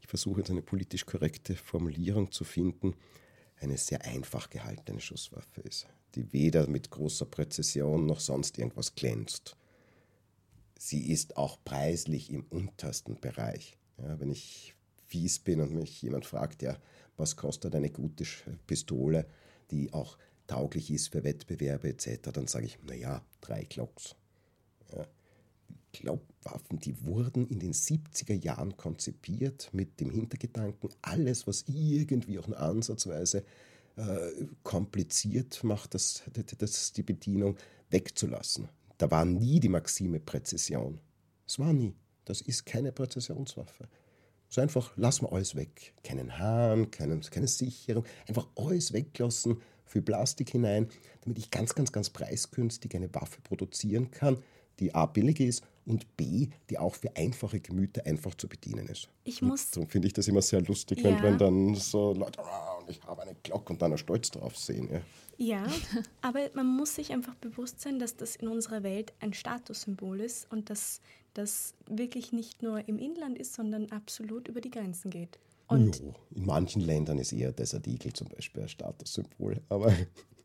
ich versuche jetzt eine politisch korrekte Formulierung zu finden, eine sehr einfach gehaltene Schusswaffe ist, die weder mit großer Präzision noch sonst irgendwas glänzt. Sie ist auch preislich im untersten Bereich. Ja, wenn ich fies bin und mich jemand fragt, ja, was kostet eine gute Pistole, die auch tauglich ist für Wettbewerbe etc., dann sage ich, naja, drei Glocks. Ja. Glaubwaffen, die wurden in den 70er Jahren konzipiert mit dem Hintergedanken, alles, was irgendwie auch nur ansatzweise äh, kompliziert macht, das, das, die Bedienung wegzulassen. Da war nie die Maxime Präzision. Es war nie. Das ist keine Präzisionswaffe. So einfach, lassen wir alles weg. Keinen Hahn, keine, keine Sicherung, einfach alles weglassen für Plastik hinein, damit ich ganz, ganz, ganz preisgünstig eine Waffe produzieren kann, die A billig ist und B, die auch für einfache Gemüter einfach zu bedienen ist. Ich muss. Darum finde ich das immer sehr lustig, ja. wenn, wenn dann so Leute, oh, ich habe eine Glocke und dann Stolz drauf sehen. Ja. ja, aber man muss sich einfach bewusst sein, dass das in unserer Welt ein Statussymbol ist und dass das wirklich nicht nur im Inland ist, sondern absolut über die Grenzen geht. Und jo, in manchen Ländern ist eher Desert Eagle zum Beispiel ein Statussymbol, aber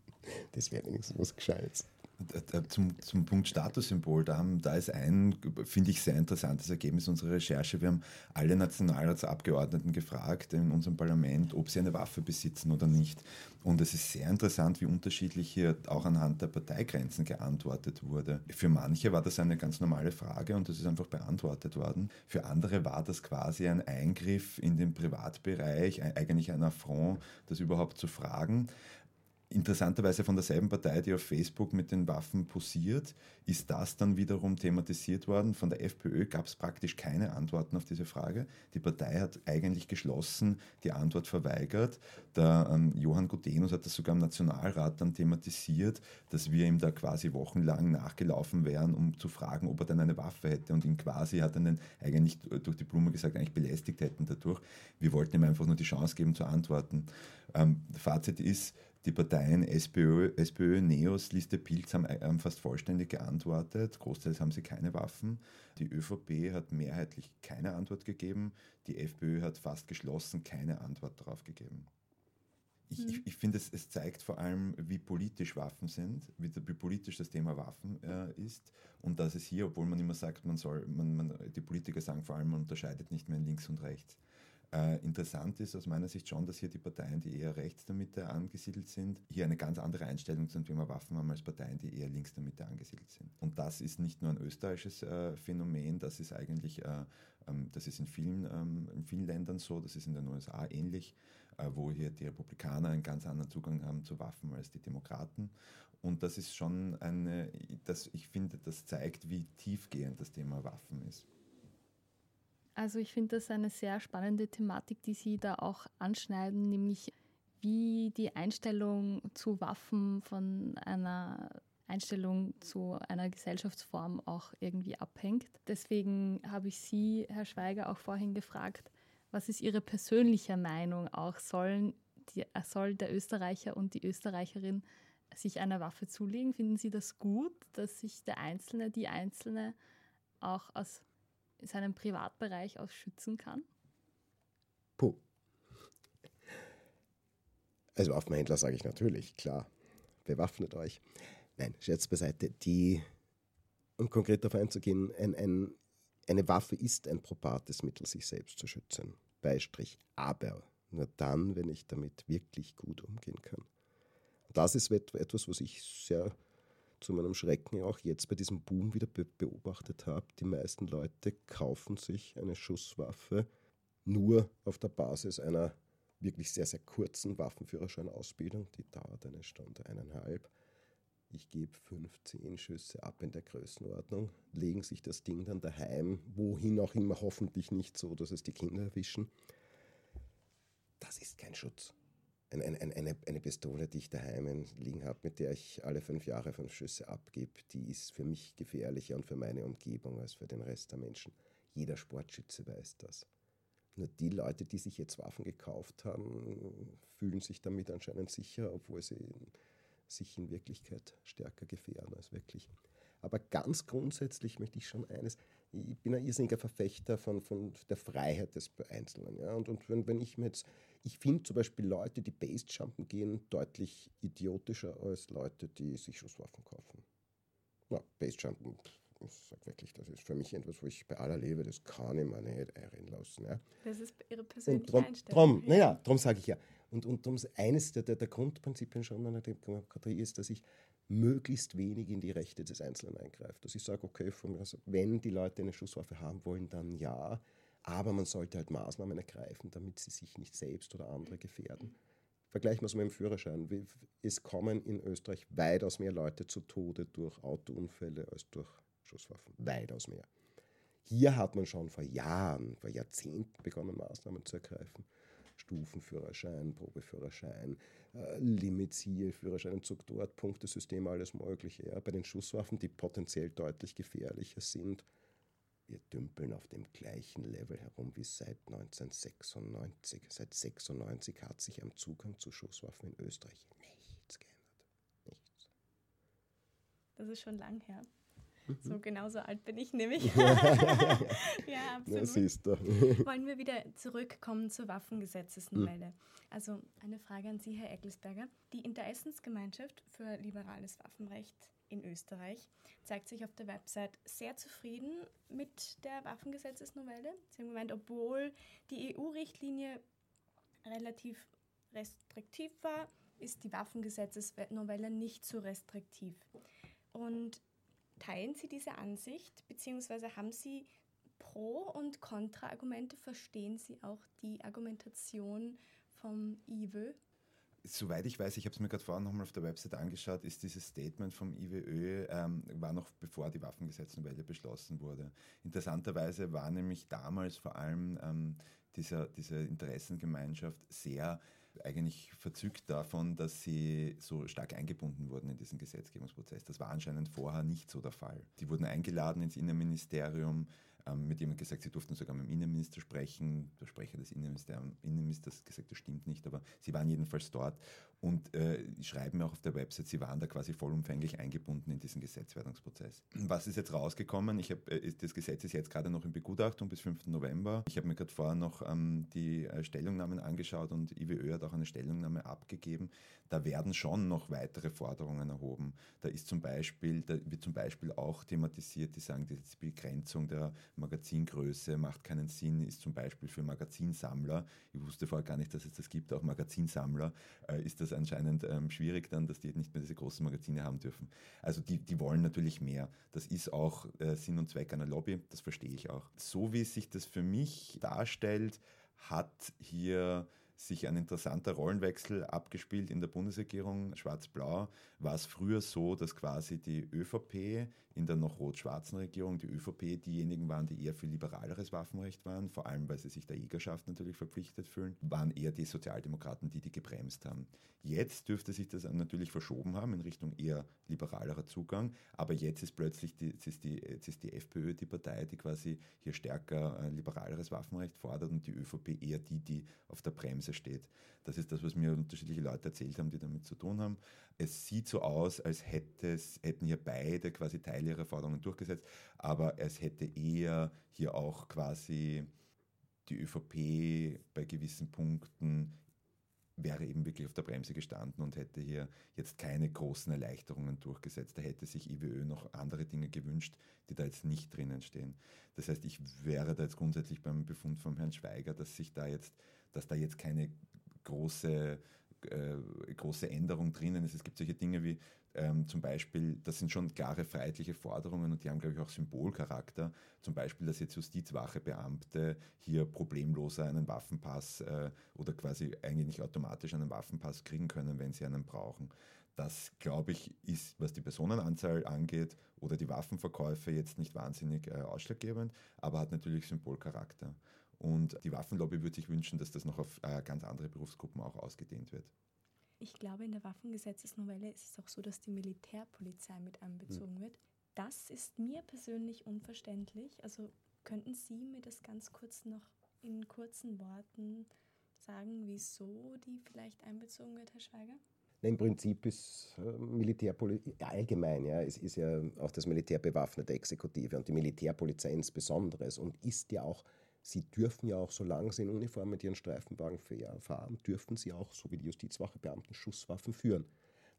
das wäre wenigstens was Gescheites. Äh, äh, zum, zum Punkt Statussymbol, da, haben, da ist ein, finde ich, sehr interessantes Ergebnis unserer Recherche. Wir haben alle Nationalratsabgeordneten gefragt in unserem Parlament, ob sie eine Waffe besitzen oder nicht. Und es ist sehr interessant, wie unterschiedlich hier auch anhand der Parteigrenzen geantwortet wurde. Für manche war das eine ganz normale Frage und das ist einfach beantwortet worden. Für andere war das quasi ein Eingriff in den Privatbereich, eigentlich ein Affront, das überhaupt zu fragen interessanterweise von derselben Partei, die auf Facebook mit den Waffen posiert, ist das dann wiederum thematisiert worden. Von der FPÖ gab es praktisch keine Antworten auf diese Frage. Die Partei hat eigentlich geschlossen die Antwort verweigert. Der ähm, Johann Gutenus hat das sogar im Nationalrat dann thematisiert, dass wir ihm da quasi wochenlang nachgelaufen wären, um zu fragen, ob er dann eine Waffe hätte und ihn quasi hat er eigentlich durch die Blume gesagt, eigentlich belästigt hätten dadurch. Wir wollten ihm einfach nur die Chance geben zu antworten. Ähm, Fazit ist, die Parteien SPÖ, SPÖ Neos, Liste Pilz haben, haben fast vollständig geantwortet. Großteils haben sie keine Waffen. Die ÖVP hat mehrheitlich keine Antwort gegeben. Die FPÖ hat fast geschlossen keine Antwort darauf gegeben. Ich, mhm. ich, ich finde, es, es, zeigt vor allem, wie politisch Waffen sind, wie, wie politisch das Thema Waffen äh, ist und dass es hier, obwohl man immer sagt, man soll, man, man, die Politiker sagen vor allem, man unterscheidet nicht mehr in links und rechts. Äh, interessant ist aus meiner Sicht schon, dass hier die Parteien, die eher rechts der Mitte angesiedelt sind, hier eine ganz andere Einstellung zum Thema Waffen haben als Parteien, die eher links der Mitte angesiedelt sind. Und das ist nicht nur ein österreichisches äh, Phänomen, das ist eigentlich, äh, ähm, das ist in vielen, ähm, in vielen Ländern so, das ist in den USA ähnlich, äh, wo hier die Republikaner einen ganz anderen Zugang haben zu Waffen als die Demokraten. Und das ist schon eine, das, ich finde, das zeigt, wie tiefgehend das Thema Waffen ist. Also ich finde das eine sehr spannende Thematik, die Sie da auch anschneiden, nämlich wie die Einstellung zu Waffen von einer Einstellung zu einer Gesellschaftsform auch irgendwie abhängt. Deswegen habe ich Sie, Herr Schweiger, auch vorhin gefragt, was ist Ihre persönliche Meinung auch? Sollen die, soll der Österreicher und die Österreicherin sich eine Waffe zulegen? Finden Sie das gut, dass sich der Einzelne, die Einzelne auch aus seinen Privatbereich aus schützen kann? Puh. Als Waffenhändler sage ich natürlich, klar, bewaffnet euch. Nein, Scherz beiseite. Die, um konkret darauf einzugehen, ein, ein, eine Waffe ist ein probates Mittel, sich selbst zu schützen. Beistrich. Aber nur dann, wenn ich damit wirklich gut umgehen kann. Das ist etwas, was ich sehr zu meinem Schrecken auch jetzt bei diesem Boom wieder be beobachtet habe. Die meisten Leute kaufen sich eine Schusswaffe nur auf der Basis einer wirklich sehr, sehr kurzen Waffenführerscheinausbildung. Die dauert eine Stunde, eineinhalb. Ich gebe 15 Schüsse ab in der Größenordnung, legen sich das Ding dann daheim, wohin auch immer, hoffentlich nicht so, dass es die Kinder erwischen. Das ist kein Schutz ein, ein, eine, eine Pistole, die ich daheim liegen habe, mit der ich alle fünf Jahre fünf Schüsse abgebe, die ist für mich gefährlicher und für meine Umgebung als für den Rest der Menschen. Jeder Sportschütze weiß das. Nur die Leute, die sich jetzt Waffen gekauft haben, fühlen sich damit anscheinend sicher, obwohl sie sich in Wirklichkeit stärker gefährden als wirklich. Aber ganz grundsätzlich möchte ich schon eines, ich bin ein irrsinniger Verfechter von, von der Freiheit des Einzelnen. Ja? Und, und wenn, wenn ich mir jetzt, ich finde zum Beispiel Leute, die Basejumpen gehen, deutlich idiotischer als Leute, die sich Schusswaffen kaufen. Na, Basejumpen, ich sage wirklich, das ist für mich etwas, wo ich bei aller Liebe, das kann ich mir nicht einreden lassen. Ja? Das ist Ihre persönliche drum, Einstellung. Drum, naja, darum sage ich ja. Und, und darum eines der, der, der Grundprinzipien schon meiner Demokratie ist, dass ich möglichst wenig in die Rechte des Einzelnen eingreift. Dass ich sage, okay, also wenn die Leute eine Schusswaffe haben wollen, dann ja, aber man sollte halt Maßnahmen ergreifen, damit sie sich nicht selbst oder andere gefährden. Vergleichen wir es mit dem Führerschein. Es kommen in Österreich weitaus mehr Leute zu Tode durch Autounfälle als durch Schusswaffen. Weitaus mehr. Hier hat man schon vor Jahren, vor Jahrzehnten begonnen, Maßnahmen zu ergreifen. Stufenführerschein, Probeführerschein, äh, Limits hier, Führerscheinentzug dort, Punktesystem, alles Mögliche. Ja. Bei den Schusswaffen, die potenziell deutlich gefährlicher sind, wir dümpeln auf dem gleichen Level herum wie seit 1996. Seit 96 hat sich am Zugang zu Schusswaffen in Österreich nichts geändert. Nichts. Das ist schon lang her. So genauso alt bin ich nämlich. ja, absolut. Ja. Wollen wir wieder zurückkommen zur Waffengesetzesnovelle? Hm. Also eine Frage an Sie, Herr Eckelsberger. Die Interessensgemeinschaft für liberales Waffenrecht in Österreich, zeigt sich auf der Website sehr zufrieden mit der Waffengesetzesnovelle. Sie haben gemeint, obwohl die EU-Richtlinie relativ restriktiv war, ist die Waffengesetzesnovelle nicht so restriktiv. Und teilen Sie diese Ansicht, beziehungsweise haben Sie Pro- und Kontra-Argumente? Verstehen Sie auch die Argumentation vom IWÖ? Soweit ich weiß, ich habe es mir gerade vorhin nochmal auf der Website angeschaut, ist dieses Statement vom IWÖ, ähm, war noch bevor die Waffengesetznovelle beschlossen wurde. Interessanterweise war nämlich damals vor allem ähm, dieser, diese Interessengemeinschaft sehr eigentlich verzückt davon, dass sie so stark eingebunden wurden in diesen Gesetzgebungsprozess. Das war anscheinend vorher nicht so der Fall. Die wurden eingeladen ins Innenministerium, ähm, mit jemandem gesagt, sie durften sogar mit dem Innenminister sprechen. Der Sprecher des Innenministers hat gesagt, das stimmt nicht, aber sie waren jedenfalls dort und äh, schreiben auch auf der Website, sie waren da quasi vollumfänglich eingebunden in diesen Gesetzwerdungsprozess. Was ist jetzt rausgekommen? Ich hab, äh, das Gesetz ist jetzt gerade noch in Begutachtung bis 5. November. Ich habe mir gerade vorher noch ähm, die äh, Stellungnahmen angeschaut und IWÖ hat auch eine Stellungnahme abgegeben. Da werden schon noch weitere Forderungen erhoben. Da ist zum Beispiel, da wird zum Beispiel auch thematisiert, die sagen, die Begrenzung der Magazingröße macht keinen Sinn, ist zum Beispiel für Magazinsammler, ich wusste vorher gar nicht, dass es das gibt, auch Magazinsammler, äh, ist das anscheinend ähm, schwierig dann, dass die nicht mehr diese großen Magazine haben dürfen. Also die, die wollen natürlich mehr. Das ist auch äh, Sinn und Zweck einer Lobby, das verstehe ich auch. So wie sich das für mich darstellt, hat hier sich ein interessanter Rollenwechsel abgespielt in der Bundesregierung. Schwarz-Blau war es früher so, dass quasi die ÖVP in der noch rot-schwarzen Regierung, die ÖVP diejenigen waren, die eher für liberaleres Waffenrecht waren, vor allem weil sie sich der Jägerschaft natürlich verpflichtet fühlen, waren eher die Sozialdemokraten, die die gebremst haben. Jetzt dürfte sich das natürlich verschoben haben in Richtung eher liberalerer Zugang, aber jetzt ist plötzlich die, jetzt ist die, jetzt ist die FPÖ die Partei, die quasi hier stärker ein liberaleres Waffenrecht fordert und die ÖVP eher die, die auf der Bremse steht. Das ist das, was mir unterschiedliche Leute erzählt haben, die damit zu tun haben. Es sieht so aus, als hätte es, hätten hier beide quasi Teil ihrer Forderungen durchgesetzt, aber es hätte eher hier auch quasi die ÖVP bei gewissen Punkten wäre eben wirklich auf der Bremse gestanden und hätte hier jetzt keine großen Erleichterungen durchgesetzt. Da hätte sich IWÖ noch andere Dinge gewünscht, die da jetzt nicht drinnen stehen. Das heißt, ich wäre da jetzt grundsätzlich beim Befund von Herrn Schweiger, dass sich da jetzt, dass da jetzt keine große äh, große Änderung drinnen ist. Es gibt solche Dinge wie ähm, zum Beispiel, das sind schon klare freiheitliche Forderungen und die haben, glaube ich, auch Symbolcharakter. Zum Beispiel, dass jetzt Justizwachebeamte hier problemloser einen Waffenpass äh, oder quasi eigentlich nicht automatisch einen Waffenpass kriegen können, wenn sie einen brauchen. Das, glaube ich, ist, was die Personenanzahl angeht oder die Waffenverkäufe jetzt nicht wahnsinnig äh, ausschlaggebend, aber hat natürlich Symbolcharakter. Und die Waffenlobby würde sich wünschen, dass das noch auf äh, ganz andere Berufsgruppen auch ausgedehnt wird. Ich glaube, in der Waffengesetzesnovelle ist es auch so, dass die Militärpolizei mit einbezogen mhm. wird. Das ist mir persönlich unverständlich. Also könnten Sie mir das ganz kurz noch in kurzen Worten sagen, wieso die vielleicht einbezogen wird, Herr Schweiger? Im Prinzip ist äh, Militärpolizei allgemein, ja, es ist ja auch das Militär bewaffnete Exekutive und die Militärpolizei insbesondere und ist ja auch Sie dürfen ja auch, solange Sie in Uniform mit Ihren Streifenwagen fahren, dürfen Sie auch, so wie die Justizwachebeamten, Schusswaffen führen.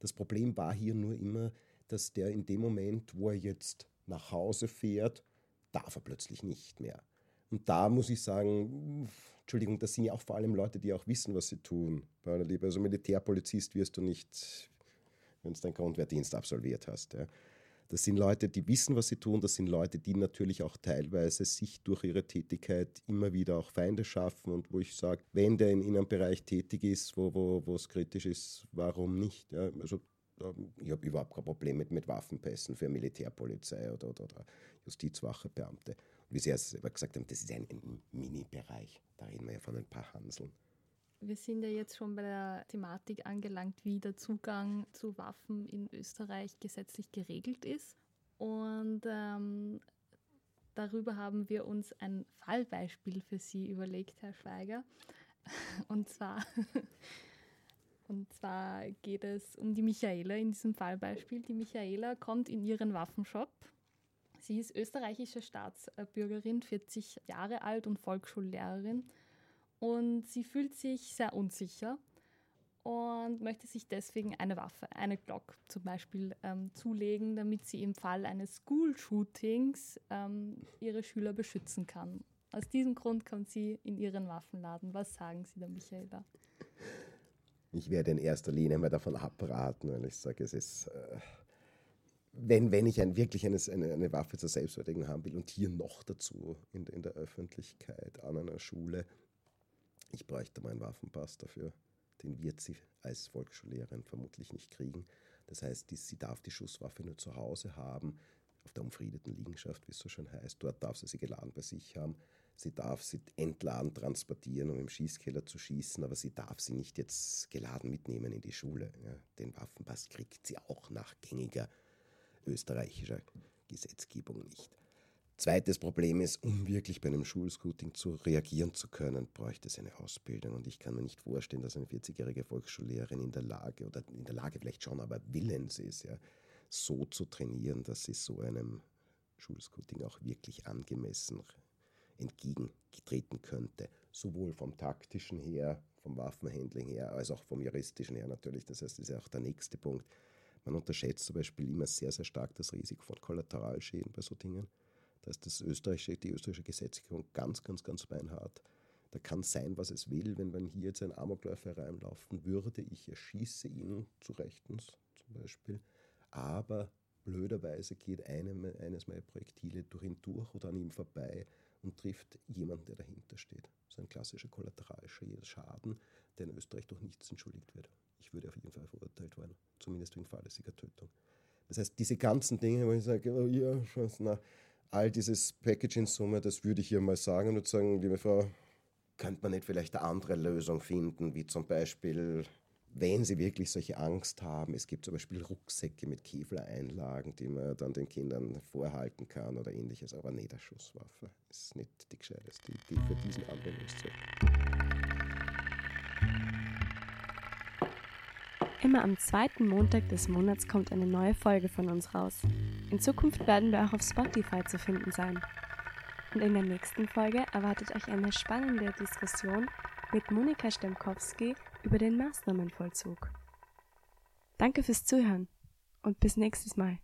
Das Problem war hier nur immer, dass der in dem Moment, wo er jetzt nach Hause fährt, darf er plötzlich nicht mehr. Und da muss ich sagen, Entschuldigung, das sind ja auch vor allem Leute, die auch wissen, was sie tun. Also Militärpolizist wirst du nicht, wenn du deinen Grundwehrdienst absolviert hast. Ja. Das sind Leute, die wissen, was sie tun. Das sind Leute, die natürlich auch teilweise sich durch ihre Tätigkeit immer wieder auch Feinde schaffen. Und wo ich sage, wenn der in einem Bereich tätig ist, wo, wo, wo es kritisch ist, warum nicht? Ja, also ich habe überhaupt kein Problem mit, mit Waffenpässen für Militärpolizei oder, oder, oder Justizwachebeamte. Und wie Sie ja gesagt haben, das ist ein, ein Mini-Bereich. Da reden wir ja von ein paar Hanseln. Wir sind ja jetzt schon bei der Thematik angelangt, wie der Zugang zu Waffen in Österreich gesetzlich geregelt ist. Und ähm, darüber haben wir uns ein Fallbeispiel für Sie überlegt, Herr Schweiger. Und zwar, und zwar geht es um die Michaela in diesem Fallbeispiel. Die Michaela kommt in ihren Waffenshop. Sie ist österreichische Staatsbürgerin, 40 Jahre alt und Volksschullehrerin und sie fühlt sich sehr unsicher und möchte sich deswegen eine Waffe, eine Glock zum Beispiel, ähm, zulegen, damit sie im Fall eines School-Shootings ähm, ihre Schüler beschützen kann. Aus diesem Grund kommt sie in ihren Waffenladen. Was sagen Sie da, Michaela? Ich werde in erster Linie mal davon abraten, weil ich sage, es ist, äh, wenn, wenn ich ein, wirklich eine, eine, Waffe zur Selbstverteidigung haben will und hier noch dazu in, in der Öffentlichkeit an einer Schule, ich bräuchte mal einen Waffenpass dafür den wird sie als Volksschullehrerin vermutlich nicht kriegen. Das heißt, sie darf die Schusswaffe nur zu Hause haben, auf der umfriedeten Liegenschaft, wie es so schön heißt. Dort darf sie sie geladen bei sich haben. Sie darf sie entladen transportieren, um im Schießkeller zu schießen, aber sie darf sie nicht jetzt geladen mitnehmen in die Schule. Den Waffenpass kriegt sie auch nach gängiger österreichischer Gesetzgebung nicht. Zweites Problem ist, um wirklich bei einem Schulscooting zu reagieren zu können, bräuchte es eine Ausbildung. Und ich kann mir nicht vorstellen, dass eine 40-jährige Volksschullehrerin in der Lage, oder in der Lage vielleicht schon, aber willens ist, ja, so zu trainieren, dass sie so einem Schulscooting auch wirklich angemessen entgegengetreten könnte. Sowohl vom taktischen her, vom Waffenhandling her, als auch vom juristischen her natürlich. Das heißt, das ist ja auch der nächste Punkt. Man unterschätzt zum Beispiel immer sehr, sehr stark das Risiko von Kollateralschäden bei so Dingen. Da ist das österreichische, die österreichische Gesetzgebung ganz, ganz, ganz beinhart. Da kann sein, was es will. Wenn man hier jetzt ein Amokläufer reinlaufen würde, ich erschieße ihn zu Rechtens zum Beispiel, aber blöderweise geht einem, eines meiner Projektile durch ihn durch oder an ihm vorbei und trifft jemanden, der dahinter steht. So ein klassischer Kollateralschaden, der in Österreich durch nichts entschuldigt wird. Ich würde auf jeden Fall verurteilt werden, zumindest wegen fahrlässiger Tötung. Das heißt, diese ganzen Dinge, wo ich sage, oh ja, na, all dieses Package in Summe, das würde ich hier mal sagen und sagen, liebe Frau, könnte man nicht vielleicht eine andere Lösung finden, wie zum Beispiel, wenn Sie wirklich solche Angst haben, es gibt zum Beispiel Rucksäcke mit Kevlar-Einlagen, die man dann den Kindern vorhalten kann oder ähnliches, aber nicht eine Schusswaffe. Ist nicht die gescheiteste Idee für diesen Anwendungszweck. Immer am zweiten Montag des Monats kommt eine neue Folge von uns raus. In Zukunft werden wir auch auf Spotify zu finden sein. Und in der nächsten Folge erwartet euch eine spannende Diskussion mit Monika Stemkowski über den Maßnahmenvollzug. Danke fürs Zuhören und bis nächstes Mal.